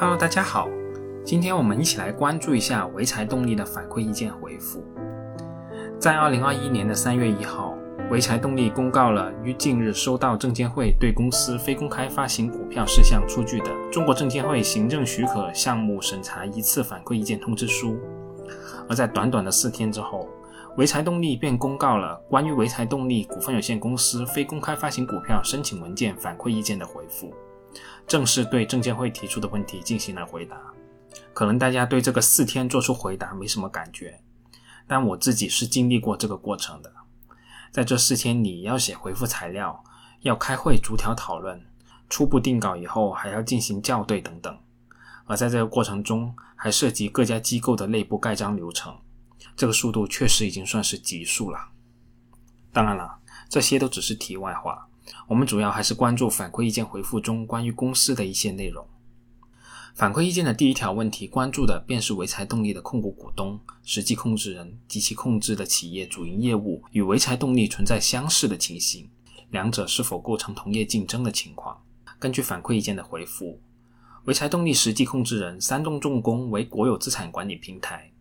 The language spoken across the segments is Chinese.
Hello，大家好，今天我们一起来关注一下潍柴动力的反馈意见回复。在二零二一年的三月一号，潍柴动力公告了于近日收到证监会对公司非公开发行股票事项出具的《中国证监会行政许可项目审查一次反馈意见通知书》，而在短短的四天之后，潍柴动力便公告了关于潍柴动力股份有限公司非公开发行股票申请文件反馈意见的回复。正式对证监会提出的问题进行了回答。可能大家对这个四天做出回答没什么感觉，但我自己是经历过这个过程的。在这四天里，要写回复材料，要开会逐条讨论，初步定稿以后还要进行校对等等。而在这个过程中，还涉及各家机构的内部盖章流程，这个速度确实已经算是极速了。当然了，这些都只是题外话。我们主要还是关注反馈意见回复中关于公司的一些内容。反馈意见的第一条问题关注的便是潍柴动力的控股股东、实际控制人及其控制的企业主营业务与潍柴动力存在相似的情形，两者是否构成同业竞争的情况。根据反馈意见的回复，潍柴动力实际控制人山东重工为国有资产管理平台，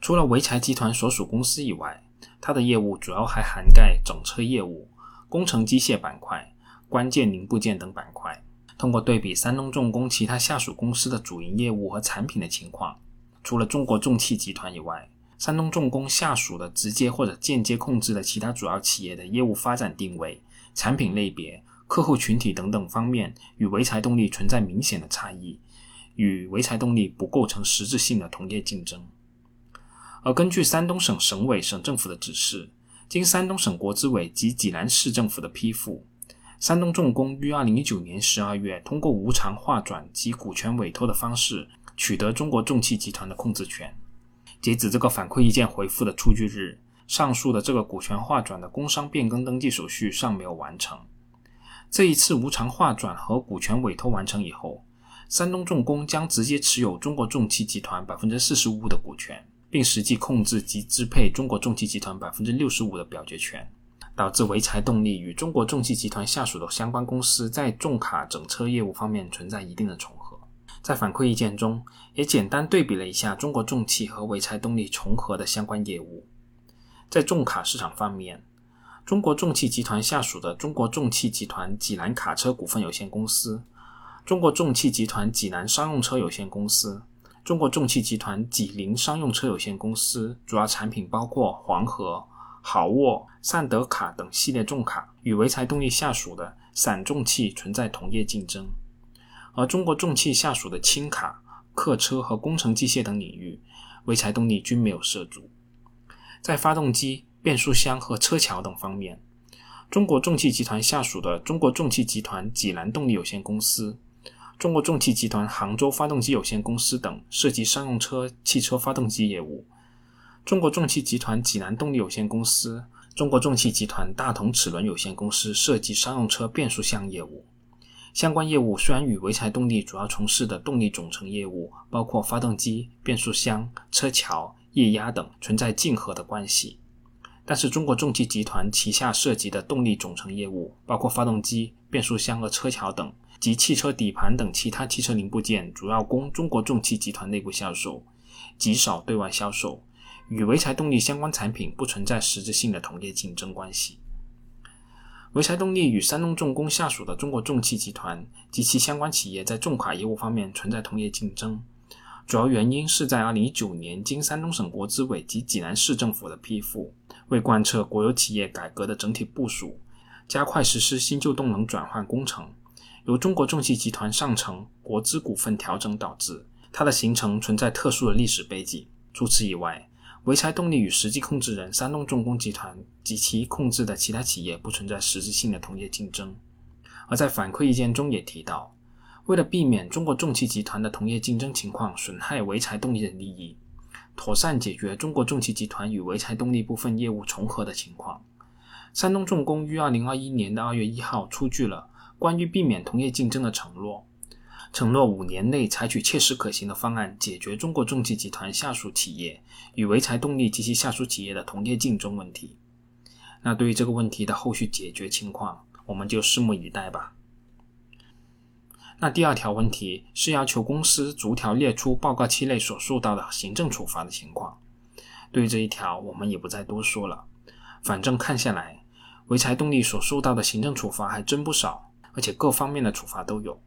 除了潍柴集团所属公司以外，它的业务主要还涵盖整车业务。工程机械板块、关键零部件等板块，通过对比山东重工其他下属公司的主营业务和产品的情况，除了中国重汽集团以外，山东重工下属的直接或者间接控制的其他主要企业的业务发展定位、产品类别、客户群体等等方面，与潍柴动力存在明显的差异，与潍柴动力不构成实质性的同业竞争。而根据山东省省委、省政府的指示。经山东省国资委及济南市政府的批复，山东重工于二零一九年十二月通过无偿划转及股权委托的方式取得中国重汽集团的控制权。截止这个反馈意见回复的出具日，上述的这个股权划转的工商变更登记手续尚没有完成。这一次无偿划转和股权委托完成以后，山东重工将直接持有中国重汽集团百分之四十五的股权。并实际控制及支配中国重汽集团百分之六十五的表决权，导致潍柴动力与中国重汽集团下属的相关公司在重卡整车业务方面存在一定的重合。在反馈意见中，也简单对比了一下中国重汽和潍柴动力重合的相关业务。在重卡市场方面，中国重汽集团下属的中国重汽集团济南卡车股份有限公司、中国重汽集团济南商用车有限公司。中国重汽集团济宁商用车有限公司主要产品包括黄河、好沃、善德卡等系列重卡，与潍柴动力下属的陕重汽存在同业竞争；而中国重汽下属的轻卡、客车和工程机械等领域，潍柴动力均没有涉足。在发动机、变速箱和车桥等方面，中国重汽集团下属的中国重汽集团济南动力有限公司。中国重汽集团杭州发动机有限公司等涉及商用车汽车发动机业务；中国重汽集团济南动力有限公司、中国重汽集团大同齿轮有限公司涉及商用车变速箱业务。相关业务虽然与潍柴动力主要从事的动力总成业务，包括发动机、变速箱、车桥、液压等存在竞合的关系，但是中国重汽集团旗下涉及的动力总成业务，包括发动机、变速箱和车桥等。及汽车底盘等其他汽车零部件，主要供中国重汽集团内部销售，极少对外销售，与潍柴动力相关产品不存在实质性的同业竞争关系。潍柴动力与山东重工下属的中国重汽集团及其相关企业在重卡业务方面存在同业竞争，主要原因是在2019年经山东省国资委及济南市政府的批复，为贯彻国有企业改革的整体部署，加快实施新旧动能转换工程。由中国重汽集团上层国资股份调整导致，它的形成存在特殊的历史背景。除此以外，潍柴动力与实际控制人山东重工集团及其控制的其他企业不存在实质性的同业竞争。而在反馈意见中也提到，为了避免中国重汽集团的同业竞争情况损害潍柴动力的利益，妥善解决中国重汽集团与潍柴动力部分业务重合的情况，山东重工于二零二一年的二月一号出具了。关于避免同业竞争的承诺，承诺五年内采取切实可行的方案，解决中国重汽集团下属企业与潍柴动力及其下属企业的同业竞争问题。那对于这个问题的后续解决情况，我们就拭目以待吧。那第二条问题是要求公司逐条列出报告期内所受到的行政处罚的情况。对于这一条，我们也不再多说了。反正看下来，潍柴动力所受到的行政处罚还真不少，而且各方面的处罚都有，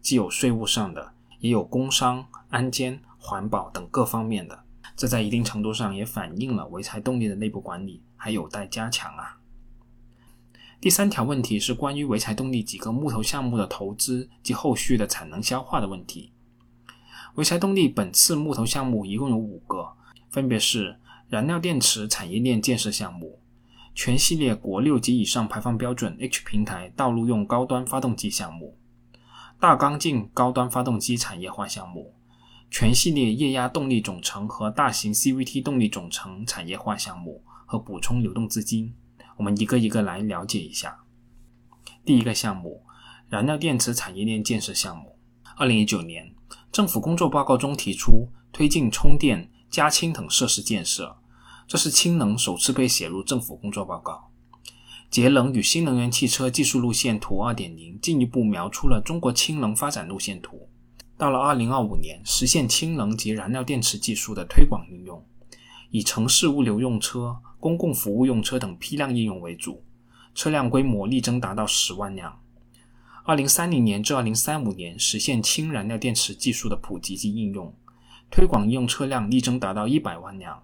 既有税务上的，也有工商、安监、环保等各方面的。这在一定程度上也反映了潍柴动力的内部管理还有待加强啊。第三条问题是关于潍柴动力几个木头项目的投资及后续的产能消化的问题。潍柴动力本次木头项目一共有五个，分别是燃料电池产业链建设项目、全系列国六级以上排放标准 H 平台道路用高端发动机项目、大缸径高端发动机产业化项目。全系列液压动力总成和大型 CVT 动力总成产业化项目和补充流动资金，我们一个一个来了解一下。第一个项目，燃料电池产业链建设项目。二零一九年，政府工作报告中提出推进充电、加氢等设施建设，这是氢能首次被写入政府工作报告。节能与新能源汽车技术路线图二点零进一步描出了中国氢能发展路线图。到了二零二五年，实现氢能及燃料电池技术的推广应用，以城市物流用车、公共服务用车等批量应用为主，车辆规模力争达到十万辆。二零三零年至二零三五年，实现氢燃料电池技术的普及及应用，推广应用车辆力争达到一百万辆。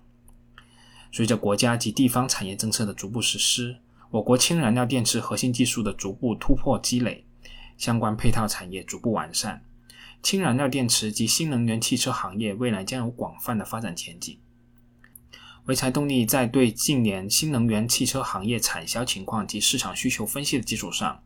随着国家及地方产业政策的逐步实施，我国氢燃料电池核心技术的逐步突破积累，相关配套产业逐步完善。氢燃料电池及新能源汽车行业未来将有广泛的发展前景。潍柴动力在对近年新能源汽车行业产销情况及市场需求分析的基础上，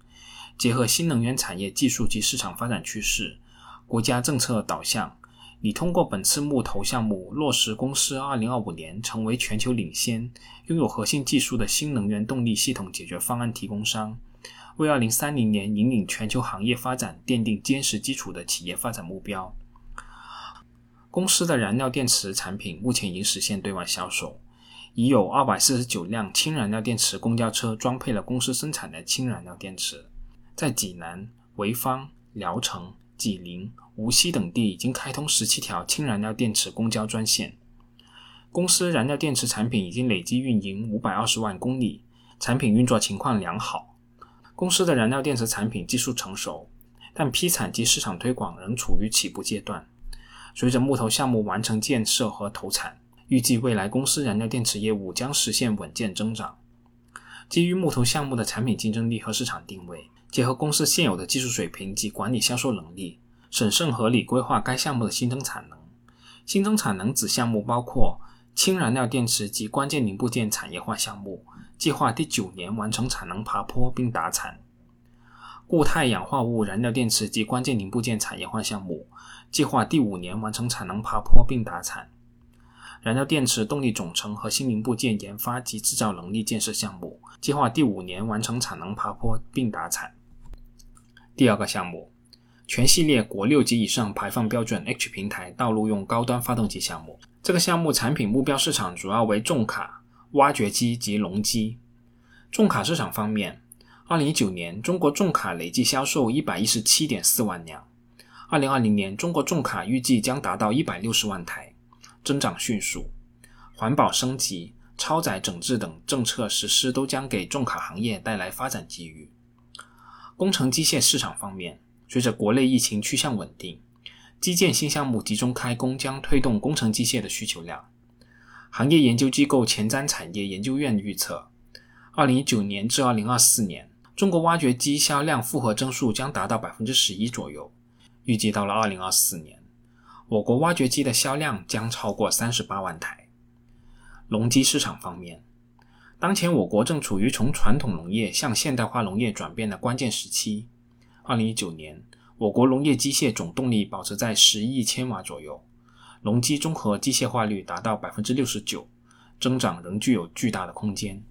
结合新能源产业技术及市场发展趋势、国家政策导向，你通过本次募投项目落实公司2025年成为全球领先、拥有核心技术的新能源动力系统解决方案提供商。为二零三零年引领全球行业发展奠定坚实基础的企业发展目标。公司的燃料电池产品目前已经实现对外销售，已有二百四十九辆氢燃料电池公交车装配了公司生产的氢燃料电池。在济南、潍坊、聊城、济宁、无锡等地已经开通十七条氢燃料电池公交专线。公司燃料电池产品已经累计运营五百二十万公里，产品运作情况良好。公司的燃料电池产品技术成熟，但批产及市场推广仍处于起步阶段。随着木头项目完成建设和投产，预计未来公司燃料电池业务将实现稳健增长。基于木头项目的产品竞争力和市场定位，结合公司现有的技术水平及管理销售能力，审慎合理规划该项目的新增产能。新增产能子项目包括氢燃料电池及关键零部件产业化项目。计划第九年完成产能爬坡并达产。固态氧化物燃料电池及关键零部件产业化项目，计划第五年完成产能爬坡并达产。燃料电池动力总成和新零部件研发及制造能力建设项目，计划第五年完成产能爬坡并达产。第二个项目，全系列国六级以上排放标准 H 平台道路用高端发动机项目。这个项目产品目标市场主要为重卡。挖掘机及农机。重卡市场方面，二零一九年中国重卡累计销售一百一十七点四万辆，二零二零年中国重卡预计将达到一百六十万台，增长迅速。环保升级、超载整治等政策实施都将给重卡行业带来发展机遇。工程机械市场方面，随着国内疫情趋向稳定，基建新项目集中开工将推动工程机械的需求量。行业研究机构前瞻产业研究院预测，二零一九年至二零二四年，中国挖掘机销量复合增速将达到百分之十一左右。预计到了二零二四年，我国挖掘机的销量将超过三十八万台。农机市场方面，当前我国正处于从传统农业向现代化农业转变的关键时期。二零一九年，我国农业机械总动力保持在十亿千瓦左右。农机综合机械化率达到百分之六十九，增长仍具有巨大的空间。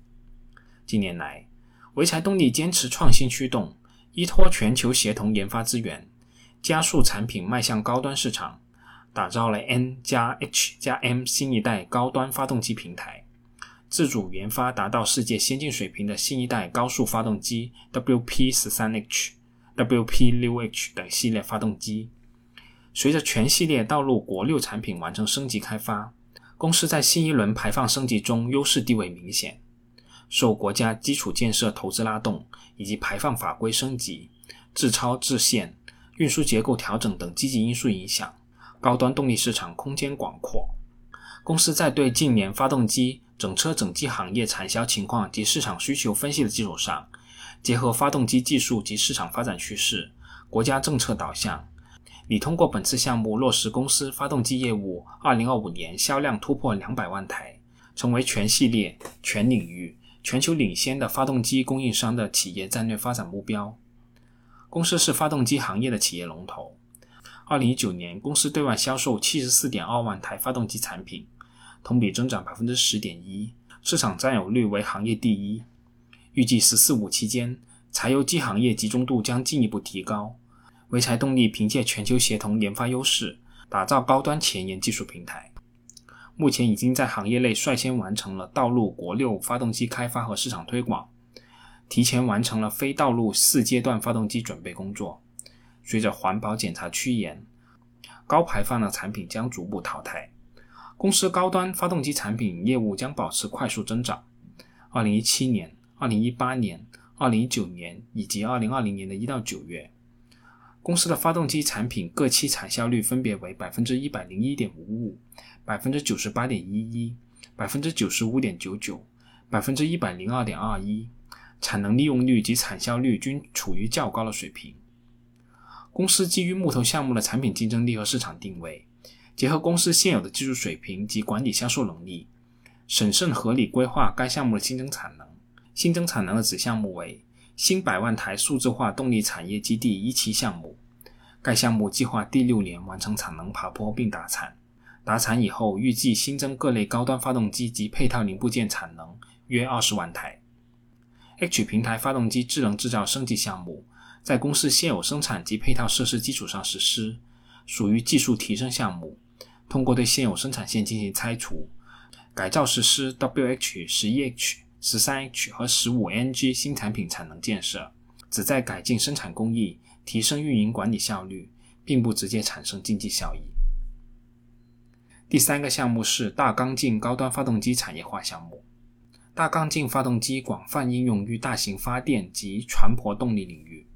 近年来，潍柴动力坚持创新驱动，依托全球协同研发资源，加速产品迈向高端市场，打造了 N 加 H 加 M 新一代高端发动机平台，自主研发达到世界先进水平的新一代高速发动机 WP 十三 H，WP6H 等系列发动机。随着全系列道路国六产品完成升级开发，公司在新一轮排放升级中优势地位明显。受国家基础建设投资拉动以及排放法规升级、自超自限、运输结构调整等积极因素影响，高端动力市场空间广阔。公司在对近年发动机整车整机行业产销情况及市场需求分析的基础上，结合发动机技术及市场发展趋势、国家政策导向。拟通过本次项目落实公司发动机业务2025年销量突破200万台，成为全系列、全领域、全球领先的发动机供应商的企业战略发展目标。公司是发动机行业的企业龙头。2019年，公司对外销售74.2万台发动机产品，同比增长10.1%，市场占有率为行业第一。预计“十四五”期间，柴油机行业集中度将进一步提高。潍柴动力凭借全球协同研发优势，打造高端前沿技术平台。目前已经在行业内率先完成了道路国六发动机开发和市场推广，提前完成了非道路四阶段发动机准备工作。随着环保检查趋严，高排放的产品将逐步淘汰，公司高端发动机产品业务将保持快速增长。二零一七年、二零一八年、二零一九年以及二零二零年的一到九月。公司的发动机产品各期产销率分别为百分之一百零一点五五、百分之九十八点一一、百分之九十五点九九、百分之一百零二点二一，产能利用率及产销率均处于较高的水平。公司基于木头项目的产品竞争力和市场定位，结合公司现有的技术水平及管理销售能力，审慎合理规划该项目的新增产能。新增产能的子项目为。新百万台数字化动力产业基地一期项目，该项目计划第六年完成产能爬坡并达产。达产以后，预计新增各类高端发动机及配套零部件产能约二十万台。H 平台发动机智能制造升级项目，在公司现有生产及配套设施基础上实施，属于技术提升项目。通过对现有生产线进行拆除、改造实施 WH 十一 H。十三 H 和十五 NG 新产品产能建设，旨在改进生产工艺、提升运营管理效率，并不直接产生经济效益。第三个项目是大缸径高端发动机产业化项目。大缸径发动机广泛应用于大型发电及船舶动力领域。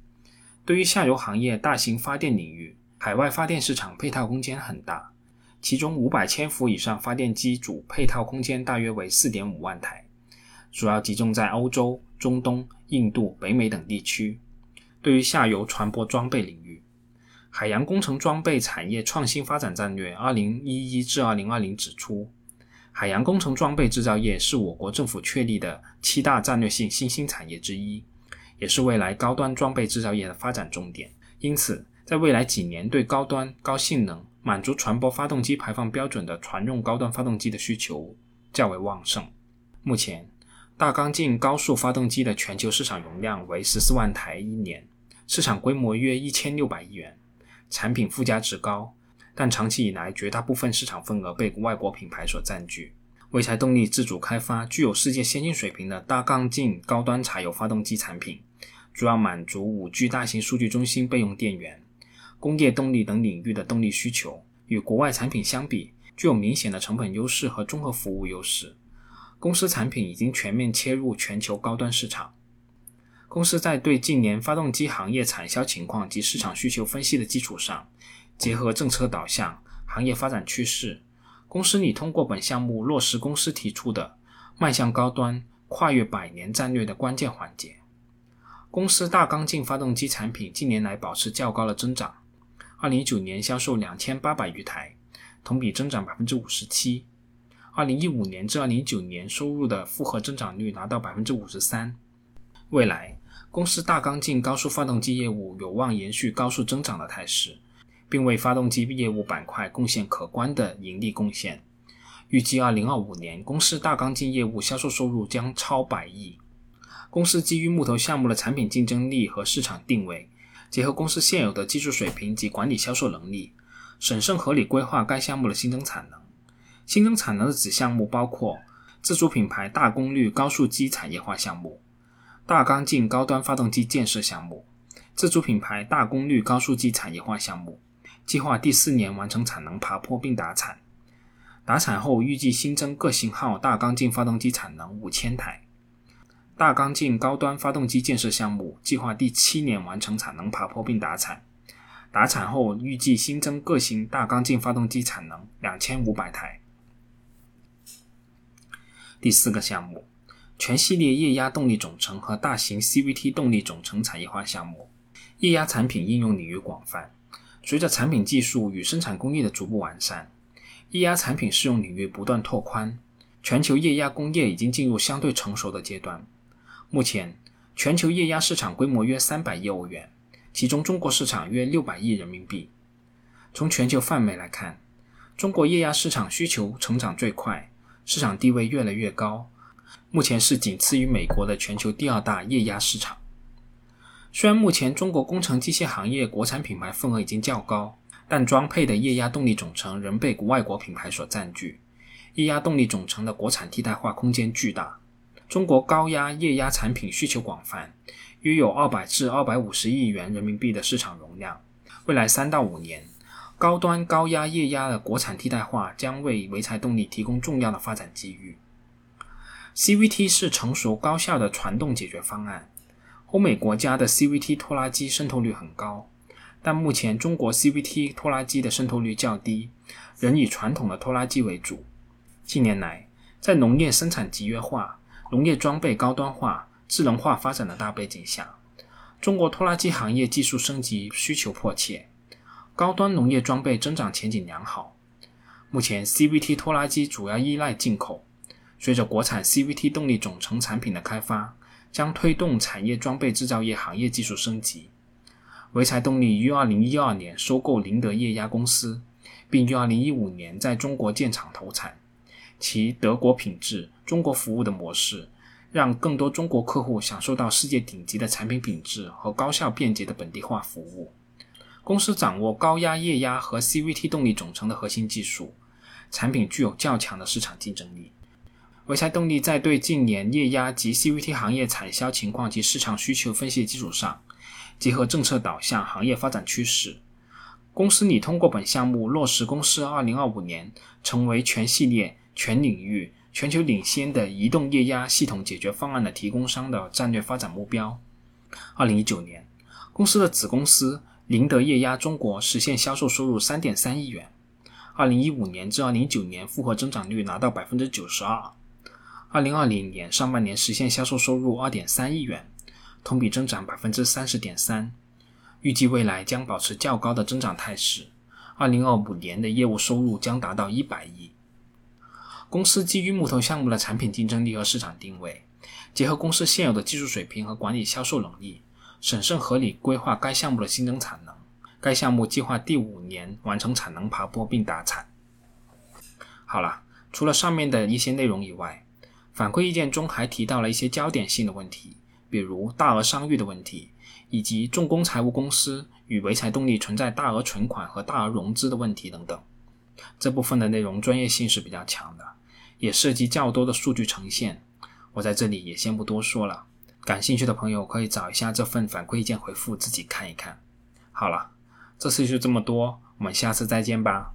对于下游行业大型发电领域，海外发电市场配套空间很大，其中五百千伏以上发电机组配套空间大约为四点五万台。主要集中在欧洲、中东、印度、北美等地区。对于下游船舶装备领域，海洋工程装备产业创新发展战略（二零一一至二零二零）指出，海洋工程装备制造业是我国政府确立的七大战略性新兴产业之一，也是未来高端装备制造业的发展重点。因此，在未来几年，对高端、高性能、满足船舶发动机排放标准的船用高端发动机的需求较为旺盛。目前，大缸径高速发动机的全球市场容量为十四万台一年，市场规模约一千六百亿元，产品附加值高，但长期以来绝大部分市场份额被外国品牌所占据。潍柴动力自主开发具有世界先进水平的大缸径高端柴油发动机产品，主要满足五 G 大型数据中心备用电源、工业动力等领域的动力需求。与国外产品相比，具有明显的成本优势和综合服务优势。公司产品已经全面切入全球高端市场。公司在对近年发动机行业产销情况及市场需求分析的基础上，结合政策导向、行业发展趋势，公司拟通过本项目落实公司提出的迈向高端、跨越百年战略的关键环节。公司大缸径发动机产品近年来保持较高的增长，二零一九年销售两千八百余台，同比增长百分之五十七。二零一五年至二零一九年收入的复合增长率达到百分之五十三。未来，公司大缸径高速发动机业务有望延续高速增长的态势，并为发动机业务板块贡献可观的盈利贡献。预计二零二五年，公司大缸径业务销售收入将超百亿。公司基于木头项目的产品竞争力和市场定位，结合公司现有的技术水平及管理销售能力，审慎合理规划该项目的新增产能。新增产能的子项目包括自主品牌大功率高速机产业化项目、大缸径高端发动机建设项目、自主品牌大功率高速机产业化项目，计划第四年完成产能爬坡并达产。达产后预计新增各型号大缸径发动机产能五千台。大缸径高端发动机建设项目计划第七年完成产能爬坡并达产。达产后预计新增各型大缸径发动机产能两千五百台。第四个项目。全系列液压动力总成和大型 CVT 动力总成产业化项目，液压产品应用领域广泛。随着产品技术与生产工艺的逐步完善，液压产品适用领域不断拓宽。全球液压工业已经进入相对成熟的阶段。目前，全球液压市场规模约三百亿欧元，其中中国市场约六百亿人民币。从全球范围来看，中国液压市场需求成长最快，市场地位越来越高。目前是仅次于美国的全球第二大液压市场。虽然目前中国工程机械行业国产品牌份额已经较高，但装配的液压动力总成仍被外国品牌所占据。液压动力总成的国产替代化空间巨大。中国高压液压产品需求广泛，约有二百至二百五十亿元人民币的市场容量。未来三到五年，高端高压液压的国产替代化将为潍柴动力提供重要的发展机遇。CVT 是成熟高效的传动解决方案。欧美国家的 CVT 拖拉机渗透率很高，但目前中国 CVT 拖拉机的渗透率较低，仍以传统的拖拉机为主。近年来，在农业生产集约化、农业装备高端化、智能化发展的大背景下，中国拖拉机行业技术升级需求迫切，高端农业装备增长前景良好。目前 CVT 拖拉机主要依赖进口。随着国产 CVT 动力总成产品的开发，将推动产业装备制造业行业技术升级。潍柴动力于2012年收购宁德液压公司，并于2015年在中国建厂投产。其德国品质、中国服务的模式，让更多中国客户享受到世界顶级的产品品质和高效便捷的本地化服务。公司掌握高压液压和 CVT 动力总成的核心技术，产品具有较强的市场竞争力。潍柴动力在对近年液压及 CVT 行业产销情况及市场需求分析的基础上，结合政策导向、行业发展趋势，公司拟通过本项目落实公司2025年成为全系列、全领域、全球领先的移动液压系统解决方案的提供商的战略发展目标。2019年，公司的子公司宁德液压中国实现销售收入3.3亿元，2015年至2019年复合增长率达到92%。二零二零年上半年实现销售收入二点三亿元，同比增长百分之三十点三，预计未来将保持较高的增长态势。二零二五年的业务收入将达到一百亿。公司基于木头项目的产品竞争力和市场定位，结合公司现有的技术水平和管理销售能力，审慎合理规划该项目的新增产能。该项目计划第五年完成产能爬坡并达产。好了，除了上面的一些内容以外，反馈意见中还提到了一些焦点性的问题，比如大额商誉的问题，以及重工财务公司与潍柴动力存在大额存款和大额融资的问题等等。这部分的内容专业性是比较强的，也涉及较多的数据呈现，我在这里也先不多说了。感兴趣的朋友可以找一下这份反馈意见回复，自己看一看。好了，这次就这么多，我们下次再见吧。